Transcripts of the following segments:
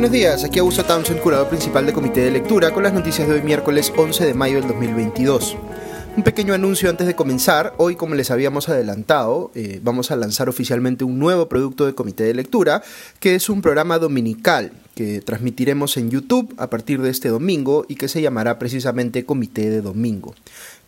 Buenos días, aquí Augusto Townsend, curador principal del Comité de Lectura, con las noticias de hoy miércoles 11 de mayo del 2022. Un pequeño anuncio antes de comenzar. Hoy, como les habíamos adelantado, eh, vamos a lanzar oficialmente un nuevo producto de Comité de Lectura, que es un programa dominical que transmitiremos en YouTube a partir de este domingo y que se llamará precisamente Comité de Domingo.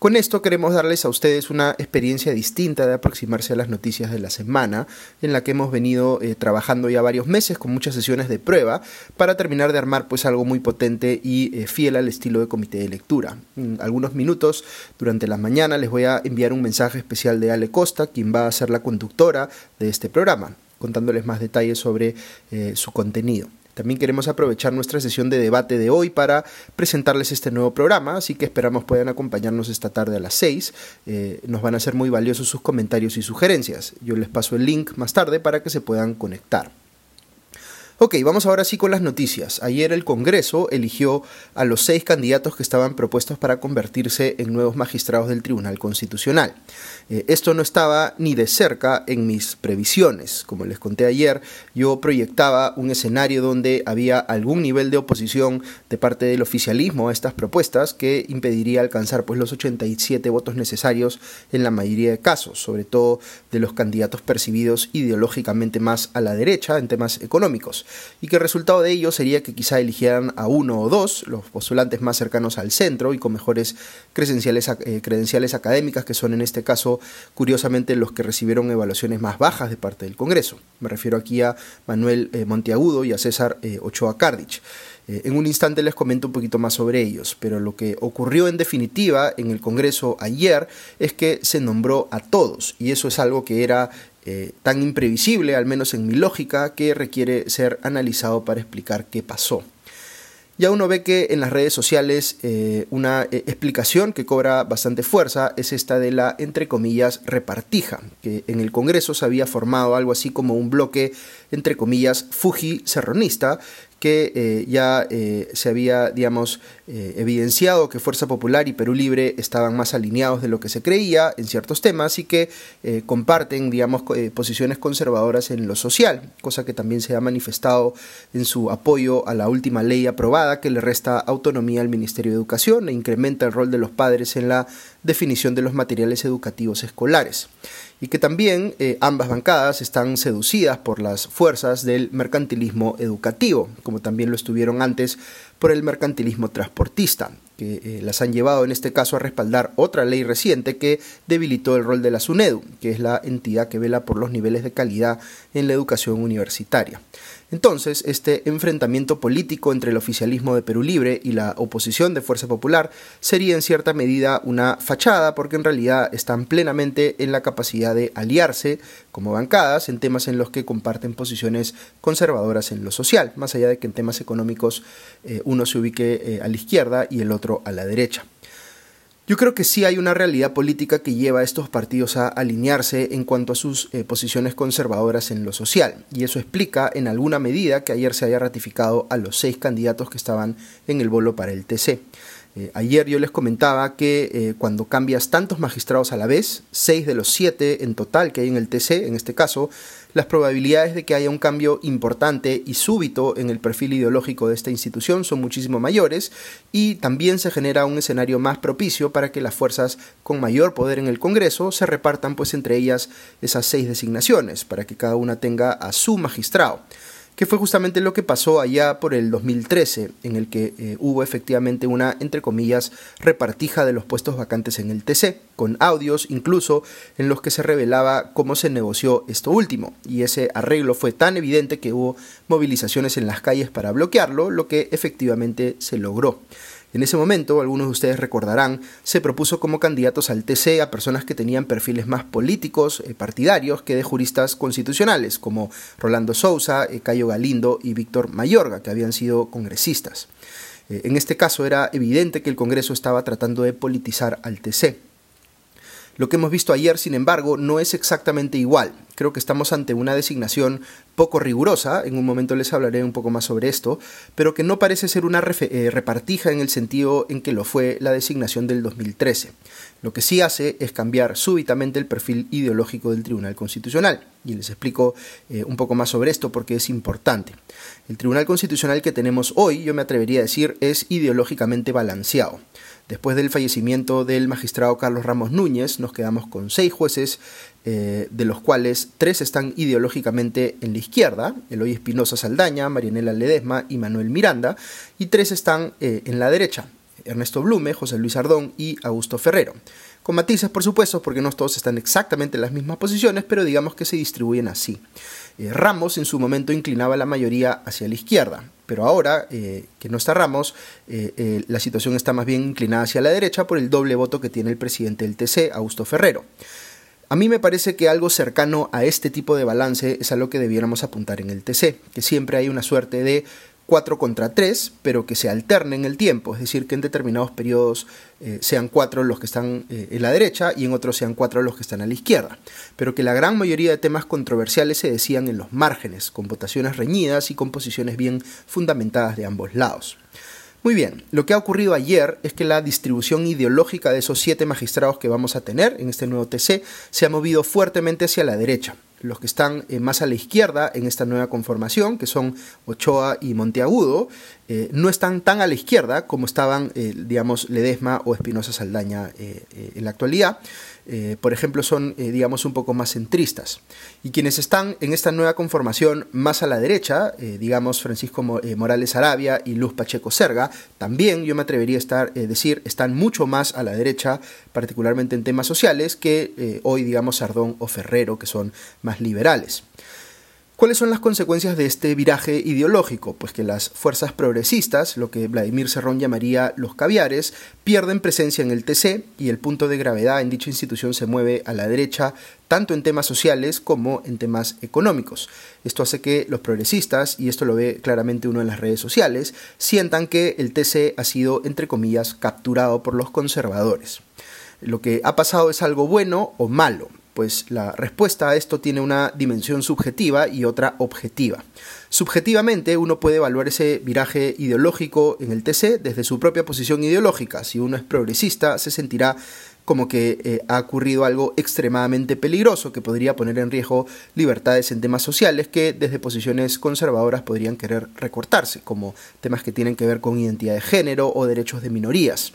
Con esto queremos darles a ustedes una experiencia distinta de aproximarse a las noticias de la semana, en la que hemos venido eh, trabajando ya varios meses con muchas sesiones de prueba para terminar de armar pues algo muy potente y eh, fiel al estilo de comité de lectura. En algunos minutos durante la mañana les voy a enviar un mensaje especial de Ale Costa, quien va a ser la conductora de este programa, contándoles más detalles sobre eh, su contenido. También queremos aprovechar nuestra sesión de debate de hoy para presentarles este nuevo programa, así que esperamos puedan acompañarnos esta tarde a las 6. Eh, nos van a ser muy valiosos sus comentarios y sugerencias. Yo les paso el link más tarde para que se puedan conectar. Ok, vamos ahora sí con las noticias. Ayer el Congreso eligió a los seis candidatos que estaban propuestos para convertirse en nuevos magistrados del Tribunal Constitucional. Eh, esto no estaba ni de cerca en mis previsiones. Como les conté ayer, yo proyectaba un escenario donde había algún nivel de oposición de parte del oficialismo a estas propuestas que impediría alcanzar pues, los 87 votos necesarios en la mayoría de casos, sobre todo de los candidatos percibidos ideológicamente más a la derecha en temas económicos y que el resultado de ello sería que quizá eligieran a uno o dos, los postulantes más cercanos al centro y con mejores credenciales, eh, credenciales académicas, que son en este caso, curiosamente, los que recibieron evaluaciones más bajas de parte del Congreso. Me refiero aquí a Manuel eh, Monteagudo y a César eh, Ochoa Cardich. En un instante les comento un poquito más sobre ellos, pero lo que ocurrió en definitiva en el Congreso ayer es que se nombró a todos, y eso es algo que era eh, tan imprevisible, al menos en mi lógica, que requiere ser analizado para explicar qué pasó. Ya uno ve que en las redes sociales eh, una eh, explicación que cobra bastante fuerza es esta de la, entre comillas, repartija, que en el Congreso se había formado algo así como un bloque, entre comillas, fuji-serronista, que eh, ya eh, se había, digamos, eh, evidenciado que Fuerza Popular y Perú Libre estaban más alineados de lo que se creía en ciertos temas y que comparten, digamos, posiciones conservadoras en lo social, cosa que también se ha manifestado en su apoyo a la última ley aprobada que le resta autonomía al Ministerio de Educación e incrementa el rol de los padres en la definición de los materiales educativos escolares y que también eh, ambas bancadas están seducidas por las fuerzas del mercantilismo educativo, como también lo estuvieron antes por el mercantilismo transportista, que eh, las han llevado en este caso a respaldar otra ley reciente que debilitó el rol de la SUNEDU, que es la entidad que vela por los niveles de calidad en la educación universitaria. Entonces, este enfrentamiento político entre el oficialismo de Perú Libre y la oposición de Fuerza Popular sería en cierta medida una fachada porque en realidad están plenamente en la capacidad de aliarse como bancadas en temas en los que comparten posiciones conservadoras en lo social, más allá de que en temas económicos eh, uno se ubique eh, a la izquierda y el otro a la derecha. Yo creo que sí hay una realidad política que lleva a estos partidos a alinearse en cuanto a sus eh, posiciones conservadoras en lo social, y eso explica en alguna medida que ayer se haya ratificado a los seis candidatos que estaban en el bolo para el TC. Eh, ayer yo les comentaba que cuando cambias tantos magistrados a la vez, seis de los siete en total que hay en el TC, en este caso, las probabilidades de que haya un cambio importante y súbito en el perfil ideológico de esta institución son muchísimo mayores y también se genera un escenario más propicio para que las fuerzas con mayor poder en el Congreso se repartan pues entre ellas esas seis designaciones para que cada una tenga a su magistrado que fue justamente lo que pasó allá por el 2013, en el que eh, hubo efectivamente una, entre comillas, repartija de los puestos vacantes en el TC, con audios incluso en los que se revelaba cómo se negoció esto último, y ese arreglo fue tan evidente que hubo movilizaciones en las calles para bloquearlo, lo que efectivamente se logró. En ese momento, algunos de ustedes recordarán, se propuso como candidatos al TC a personas que tenían perfiles más políticos, eh, partidarios, que de juristas constitucionales, como Rolando Sousa, eh, Cayo Galindo y Víctor Mayorga, que habían sido congresistas. Eh, en este caso era evidente que el Congreso estaba tratando de politizar al TC. Lo que hemos visto ayer, sin embargo, no es exactamente igual. Creo que estamos ante una designación poco rigurosa, en un momento les hablaré un poco más sobre esto, pero que no parece ser una eh, repartija en el sentido en que lo fue la designación del 2013. Lo que sí hace es cambiar súbitamente el perfil ideológico del Tribunal Constitucional. Y les explico eh, un poco más sobre esto porque es importante. El Tribunal Constitucional que tenemos hoy, yo me atrevería a decir, es ideológicamente balanceado. Después del fallecimiento del magistrado Carlos Ramos Núñez, nos quedamos con seis jueces, eh, de los cuales tres están ideológicamente en la izquierda, Eloy Espinosa Saldaña, Marianela Ledesma y Manuel Miranda, y tres están eh, en la derecha, Ernesto Blume, José Luis Ardón y Augusto Ferrero. Con matices, por supuesto, porque no todos están exactamente en las mismas posiciones, pero digamos que se distribuyen así. Eh, Ramos en su momento inclinaba la mayoría hacia la izquierda, pero ahora eh, que no está Ramos, eh, la situación está más bien inclinada hacia la derecha por el doble voto que tiene el presidente del TC, Augusto Ferrero. A mí me parece que algo cercano a este tipo de balance es a lo que debiéramos apuntar en el TC, que siempre hay una suerte de 4 contra 3, pero que se alterne en el tiempo, es decir, que en determinados periodos eh, sean 4 los que están eh, en la derecha y en otros sean 4 los que están a la izquierda, pero que la gran mayoría de temas controversiales se decían en los márgenes, con votaciones reñidas y con posiciones bien fundamentadas de ambos lados. Muy bien, lo que ha ocurrido ayer es que la distribución ideológica de esos siete magistrados que vamos a tener en este nuevo TC se ha movido fuertemente hacia la derecha los que están eh, más a la izquierda en esta nueva conformación, que son Ochoa y Monteagudo, eh, no están tan a la izquierda como estaban, eh, digamos, Ledesma o Espinosa Saldaña en la actualidad. Por ejemplo, son, digamos, un poco más centristas. Y quienes están en esta nueva conformación más a la derecha, digamos, Francisco Morales Arabia y Luz Pacheco Serga, también yo me atrevería a estar, decir, están mucho más a la derecha, particularmente en temas sociales, que hoy, digamos, Sardón o Ferrero, que son más liberales. ¿Cuáles son las consecuencias de este viraje ideológico? Pues que las fuerzas progresistas, lo que Vladimir Serrón llamaría los caviares, pierden presencia en el TC y el punto de gravedad en dicha institución se mueve a la derecha tanto en temas sociales como en temas económicos. Esto hace que los progresistas, y esto lo ve claramente uno en las redes sociales, sientan que el TC ha sido, entre comillas, capturado por los conservadores. Lo que ha pasado es algo bueno o malo pues la respuesta a esto tiene una dimensión subjetiva y otra objetiva. Subjetivamente uno puede evaluar ese viraje ideológico en el TC desde su propia posición ideológica. Si uno es progresista se sentirá como que eh, ha ocurrido algo extremadamente peligroso que podría poner en riesgo libertades en temas sociales que desde posiciones conservadoras podrían querer recortarse, como temas que tienen que ver con identidad de género o derechos de minorías.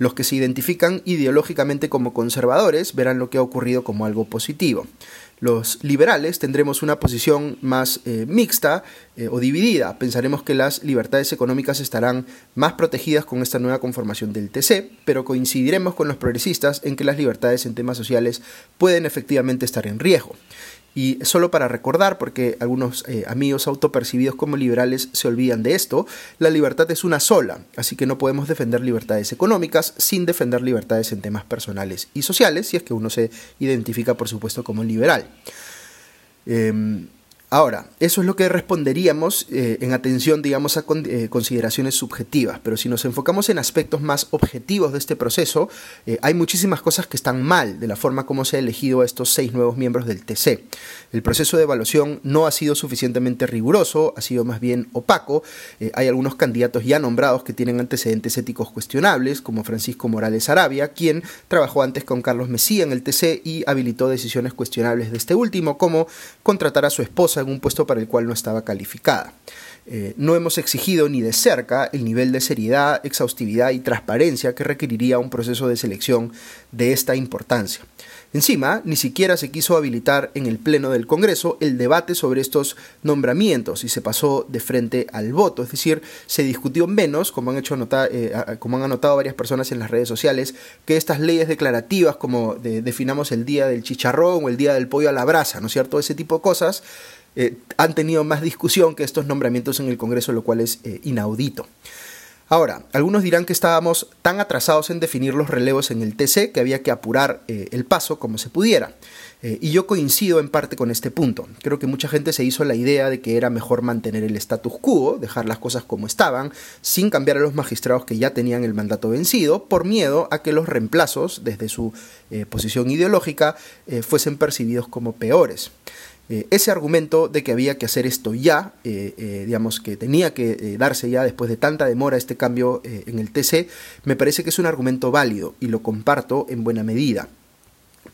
Los que se identifican ideológicamente como conservadores verán lo que ha ocurrido como algo positivo. Los liberales tendremos una posición más eh, mixta eh, o dividida. Pensaremos que las libertades económicas estarán más protegidas con esta nueva conformación del TC, pero coincidiremos con los progresistas en que las libertades en temas sociales pueden efectivamente estar en riesgo. Y solo para recordar, porque algunos eh, amigos autopercibidos como liberales se olvidan de esto, la libertad es una sola, así que no podemos defender libertades económicas sin defender libertades en temas personales y sociales, si es que uno se identifica, por supuesto, como liberal. Em, Ahora, eso es lo que responderíamos eh, en atención, digamos, a eh, consideraciones subjetivas, pero si nos enfocamos en aspectos más objetivos de este proceso, eh, hay muchísimas cosas que están mal de la forma como se ha elegido a estos seis nuevos miembros del TC. El proceso de evaluación no ha sido suficientemente riguroso, ha sido más bien opaco. hay algunos candidatos ya nombrados que tienen antecedentes éticos cuestionables, como Francisco Morales Arabia, quien trabajó antes con Carlos Mesía en el TC y habilitó decisiones cuestionables de este último, como contratar a su esposa en un puesto para el cual no estaba calificada. Eh, no hemos exigido ni de cerca el nivel de seriedad, exhaustividad y transparencia que requeriría un proceso de selección de esta importancia. Encima, ni siquiera se quiso habilitar en el Pleno del Congreso el debate sobre estos nombramientos y se pasó de frente al voto, es decir, se discutió menos, como han, hecho eh, como han anotado varias personas en las redes sociales, que estas leyes declarativas como definamos el día del chicharrón o el día del pollo a la brasa, ¿no es cierto? Ese tipo de cosas eh, han tenido más discusión que estos nombramientos en el Congreso, lo cual es eh, inaudito. Ahora, algunos dirán que estábamos tan atrasados en definir los relevos en el TC que había que apurar eh, el paso como se pudiera. Y yo coincido en parte con este punto. Creo que mucha gente se hizo la idea de que era mejor mantener el status quo, dejar las cosas como estaban, sin cambiar a los magistrados que ya tenían el mandato vencido, por miedo a que los reemplazos, desde su posición ideológica, fuesen percibidos como peores. Eh, ese argumento de que había que hacer esto ya, eh, eh, digamos que tenía que darse ya después de tanta demora este cambio en el TC, me parece que es un argumento válido y lo comparto en buena medida.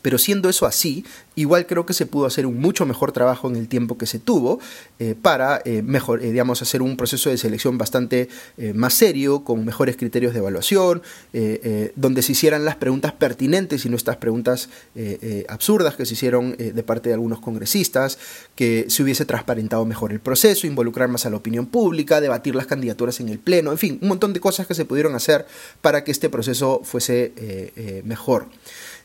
Pero siendo eso así, igual creo que se pudo hacer un mucho mejor trabajo en el tiempo que se tuvo eh, para eh, mejor, eh, digamos, hacer un proceso de selección bastante más serio, con mejores criterios de evaluación, donde se hicieran las preguntas pertinentes y no estas preguntas absurdas que se hicieron de parte de algunos congresistas, que se hubiese transparentado mejor el proceso, involucrar más a la opinión pública, debatir las candidaturas en el Pleno, en fin, un montón de cosas que se pudieron hacer para que este proceso fuese mejor.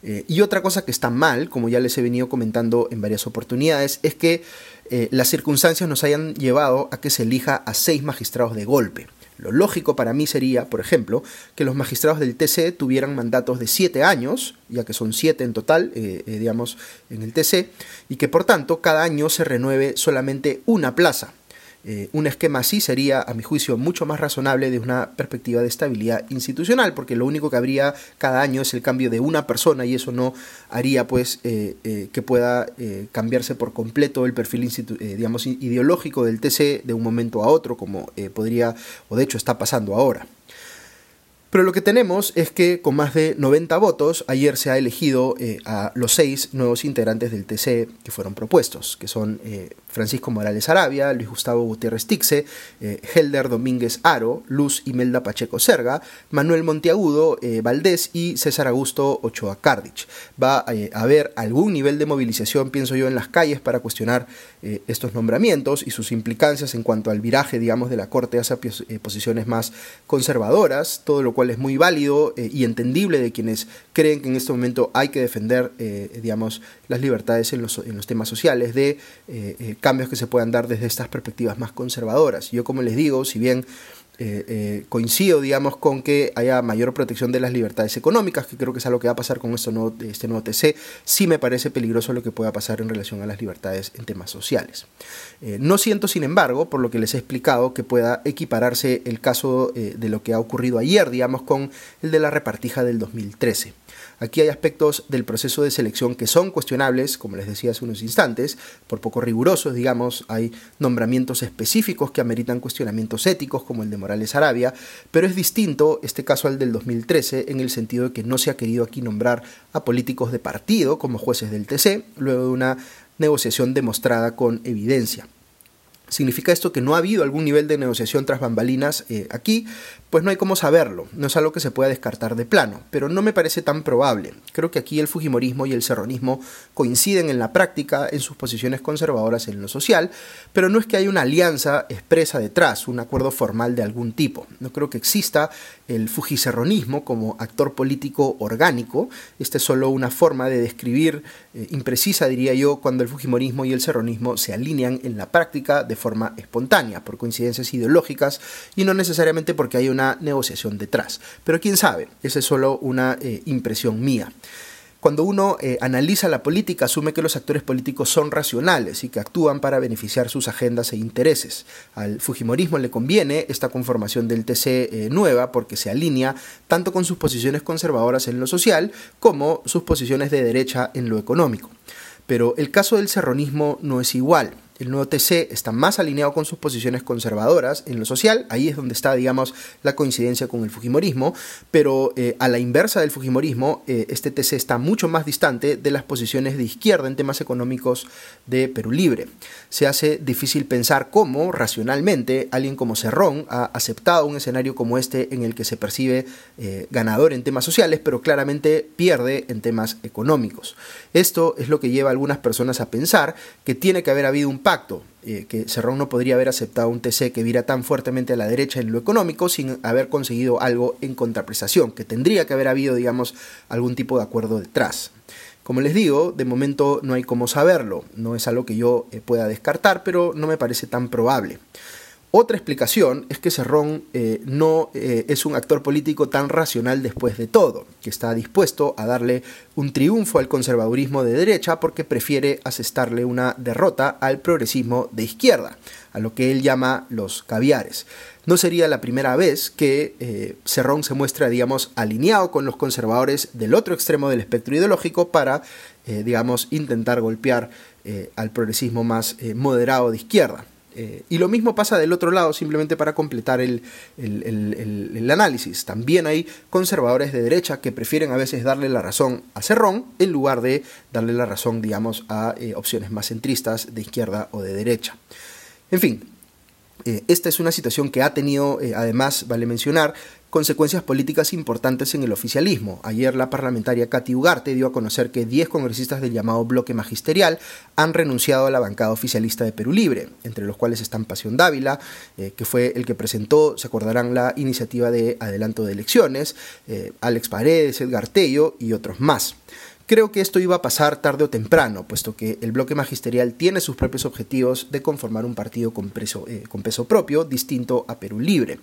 Eh, y otra cosa que está mal, como ya les he venido comentando en varias oportunidades, es que eh, las circunstancias nos hayan llevado a que se elija a seis magistrados de golpe. Lo lógico para mí sería, por ejemplo, que los magistrados del TC tuvieran mandatos de siete años, ya que son siete en total, eh, digamos, en el TC, y que por tanto cada año se renueve solamente una plaza. Eh, un esquema así sería, a mi juicio, mucho más razonable desde una perspectiva de estabilidad institucional, porque lo único que habría cada año es el cambio de una persona y eso no haría pues eh, eh, que pueda cambiarse por completo el perfil digamos, ideológico del TC de un momento a otro, como podría o de hecho está pasando ahora. Pero lo que tenemos es que con más de 90 votos, ayer se ha elegido a los seis nuevos integrantes del TC que fueron propuestos, que son Francisco Morales Arabia, Luis Gustavo Gutiérrez Tixe, eh, Helder Domínguez Aro, Luz Imelda Pacheco Serga, Manuel Monteagudo eh, Valdés y César Augusto Ochoa Cardich. Va eh, a haber algún nivel de movilización, pienso yo, en las calles para cuestionar estos nombramientos y sus implicancias en cuanto al viraje, digamos, de la Corte hacia posiciones más conservadoras, todo lo cual es muy válido y entendible de quienes creen que en este momento hay que defender, digamos, las libertades en los, en los temas sociales, de cambios que se puedan dar desde estas perspectivas más conservadoras. Yo, como les digo, si bien eh, eh, coincido, digamos, con que haya mayor protección de las libertades económicas, que creo que es algo que va a pasar con esto nuevo, este nuevo TC, sí me parece peligroso lo que pueda pasar en relación a las libertades en temas sociales. Eh, no siento, sin embargo, por lo que les he explicado, que pueda equipararse el caso de lo que ha ocurrido ayer, digamos, con el de la repartija del 2013. Aquí hay aspectos del proceso de selección que son cuestionables, como les decía hace unos instantes, por poco rigurosos, digamos, hay nombramientos específicos que ameritan cuestionamientos éticos, como el de Morales Arabia, pero es distinto este caso al del 2013 en el sentido de que no se ha querido aquí nombrar a políticos de partido como jueces del TC, luego de una negociación demostrada con evidencia. ¿Significa esto que no ha habido algún nivel de negociación tras bambalinas eh, aquí? Pues no hay cómo saberlo, no es algo que se pueda descartar de plano, pero no me parece tan probable. Creo que aquí el Fujimorismo y el Serronismo coinciden en la práctica en sus posiciones conservadoras en lo social, pero no es que haya una alianza expresa detrás, un acuerdo formal de algún tipo. No creo que exista el Fujicerronismo como actor político orgánico, esta es solo una forma de describir eh, imprecisa, diría yo, cuando el Fujimorismo y el Serronismo se alinean en la práctica de forma espontánea, por coincidencias ideológicas y no necesariamente porque hay una negociación detrás. Pero quién sabe, esa es solo una eh, impresión mía. Cuando uno eh, analiza la política, asume que los actores políticos son racionales y que actúan para beneficiar sus agendas e intereses. Al Fujimorismo le conviene esta conformación del TC eh, nueva porque se alinea tanto con sus posiciones conservadoras en lo social como sus posiciones de derecha en lo económico. Pero el caso del serronismo no es igual el nuevo TC está más alineado con sus posiciones conservadoras en lo social, ahí es donde está, digamos, la coincidencia con el Fujimorismo, pero eh, a la inversa del Fujimorismo, eh, este TC está mucho más distante de las posiciones de izquierda en temas económicos de Perú Libre. Se hace difícil pensar cómo, racionalmente, alguien como Cerrón ha aceptado un escenario como este en el que se percibe eh, ganador en temas sociales, pero claramente pierde en temas económicos. Esto es lo que lleva a algunas personas a pensar que tiene que haber habido un pacto, eh, que Cerrón no podría haber aceptado un TC que vira tan fuertemente a la derecha en lo económico sin haber conseguido algo en contraprestación, que tendría que haber habido, digamos, algún tipo de acuerdo detrás. Como les digo, de momento no hay cómo saberlo, no es algo que yo eh, pueda descartar, pero no me parece tan probable. Otra explicación es que Cerrón eh, no eh, es un actor político tan racional después de todo, que está dispuesto a darle un triunfo al conservadurismo de derecha porque prefiere asestarle una derrota al progresismo de izquierda, a lo que él llama los caviares. No sería la primera vez que eh, Cerrón se muestra, digamos, alineado con los conservadores del otro extremo del espectro ideológico para, digamos, intentar golpear al progresismo más moderado de izquierda. Eh, y lo mismo pasa del otro lado, simplemente para completar el, análisis. También hay conservadores de derecha que prefieren a veces darle la razón a Cerrón en lugar de darle la razón, digamos, a eh, opciones más centristas de izquierda o de derecha. En fin, eh, esta es una situación que ha tenido, además, vale mencionar, consecuencias políticas importantes en el oficialismo. Ayer la parlamentaria Katy Ugarte dio a conocer que 10 congresistas del llamado bloque magisterial han renunciado a la bancada oficialista de Perú Libre, entre los cuales están Pasión Dávila, eh, que fue el que presentó, se acordarán, la iniciativa de adelanto de elecciones, eh, Alex Paredes, Edgar Tello y otros más. Creo que esto iba a pasar tarde o temprano, puesto que el bloque magisterial tiene sus propios objetivos de conformar un partido con, eh, con peso propio, distinto a Perú Libre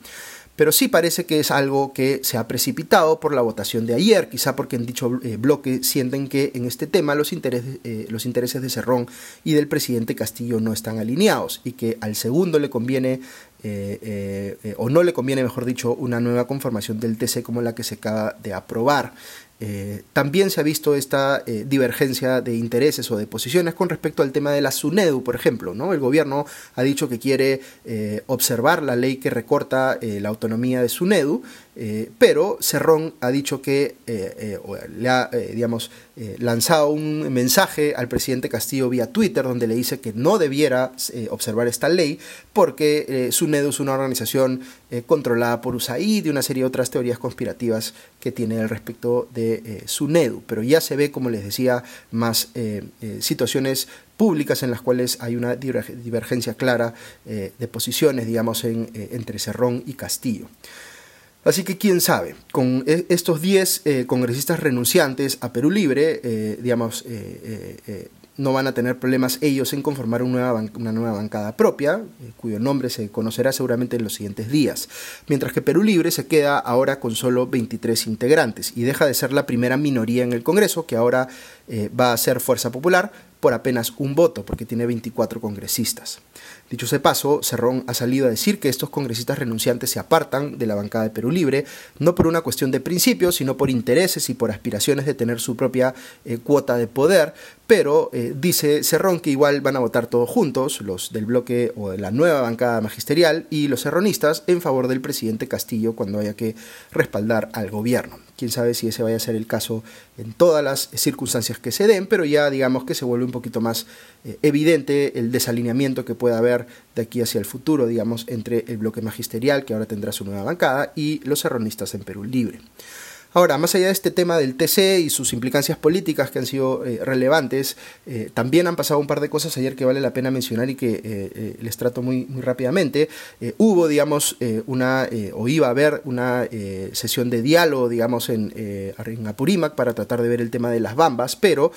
pero sí parece que es algo que se ha precipitado por la votación de ayer, quizá porque en dicho eh, bloque sienten que en este tema los intereses, eh, los intereses de Cerrón y del presidente Castillo no están alineados y que al segundo le conviene, eh, o no le conviene, mejor dicho, una nueva conformación del TC como la que se acaba de aprobar. Eh, también se ha visto esta eh, divergencia de intereses o de posiciones con respecto al tema de la SUNEDU, por ejemplo. ¿no? El gobierno ha dicho que quiere eh, observar la ley que recorta la autonomía de SUNEDU, pero Cerrón ha dicho que le ha, digamos, lanzado un mensaje al presidente Castillo vía Twitter donde le dice que no debiera observar esta ley porque SUNEDU es una organización controlada por USAID y una serie de otras teorías conspirativas que tiene al respecto de eh, SUNEDU, pero ya se ve, como les decía, más eh, eh, situaciones públicas en las cuales hay una divergencia clara de posiciones, digamos, entre Cerrón y Castillo. Así que quién sabe, con estos 10 congresistas renunciantes a Perú Libre, digamos, no van a tener problemas ellos en conformar una nueva, una nueva bancada propia, eh, cuyo nombre se conocerá seguramente en los siguientes días, mientras que Perú Libre se queda ahora con solo 23 integrantes y deja de ser la primera minoría en el Congreso, que ahora eh, va a ser Fuerza Popular, por apenas un voto, porque tiene 24 congresistas. Dicho ese paso, Cerrón ha salido a decir que estos congresistas renunciantes se apartan de la bancada de Perú Libre, no por una cuestión de principios, sino por intereses y por aspiraciones de tener su propia eh, cuota de poder, pero eh, dice Cerrón que igual van a votar todos juntos, los del bloque o de la nueva bancada magisterial y los serronistas, en favor del presidente Castillo cuando haya que respaldar al gobierno. Quién sabe si ese vaya a ser el caso en todas las circunstancias que se den, pero ya digamos que se vuelve un poquito más eh, evidente el desalineamiento que pueda haber de aquí hacia el futuro, digamos, entre el bloque magisterial, que ahora tendrá su nueva bancada, y los serronistas en Perú Libre. Ahora, más allá de este tema del TC y sus implicancias políticas que han sido eh, relevantes, eh, también han pasado un par de cosas ayer que vale la pena mencionar y que eh, les trato muy, muy rápidamente. hubo, digamos, una, o iba a haber una sesión de diálogo, digamos, en, en, Apurímac para tratar de ver el tema de las bambas, pero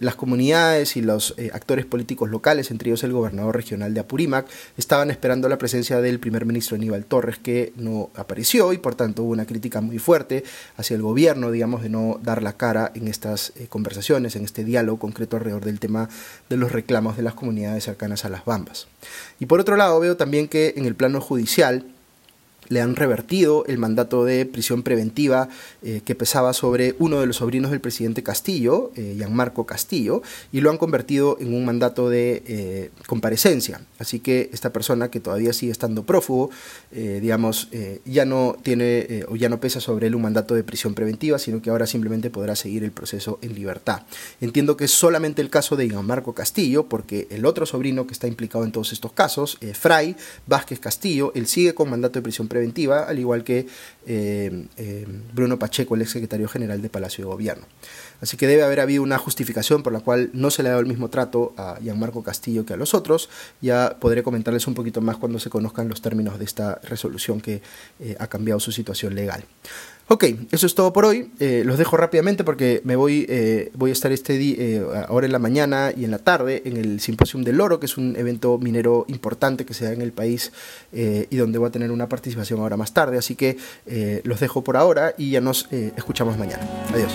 las comunidades y los actores políticos locales, entre ellos el gobernador regional de Apurímac, estaban esperando la presencia del primer ministro Aníbal Torres, que no apareció y por tanto hubo una crítica muy fuerte hacia el gobierno, digamos, de no dar la cara en estas eh, conversaciones, en este diálogo concreto alrededor del tema de los reclamos de las comunidades cercanas a las Bambas. Y por otro lado, veo también que en el plano judicial, le han revertido el mandato de prisión preventiva eh, que pesaba sobre uno de los sobrinos del presidente Castillo, eh, Gianmarco Castillo, y lo han convertido en un mandato de eh, comparecencia. Así que esta persona que todavía sigue estando prófugo, digamos, ya no tiene o ya no pesa sobre él un mandato de prisión preventiva, sino que ahora simplemente podrá seguir el proceso en libertad. Entiendo que es solamente el caso de Gianmarco Castillo, porque el otro sobrino que está implicado en todos estos casos, Fray Vázquez Castillo, él sigue con mandato de prisión preventiva al igual que eh, eh, Bruno Pacheco, el ex secretario general de Palacio de Gobierno. Así que debe haber habido una justificación por la cual no se le ha dado el mismo trato a Gianmarco Castillo que a los otros. Ya podré comentarles un poquito más cuando se conozcan los términos de esta resolución que eh, ha cambiado su situación legal. Ok, eso es todo por hoy. Eh, los dejo rápidamente porque me voy, eh, voy a estar este día, eh, ahora en la mañana y en la tarde en el Simposium del Oro, que es un evento minero importante que se da en el país y donde voy a tener una participación ahora más tarde. Así que los dejo por ahora y ya nos escuchamos mañana. Adiós.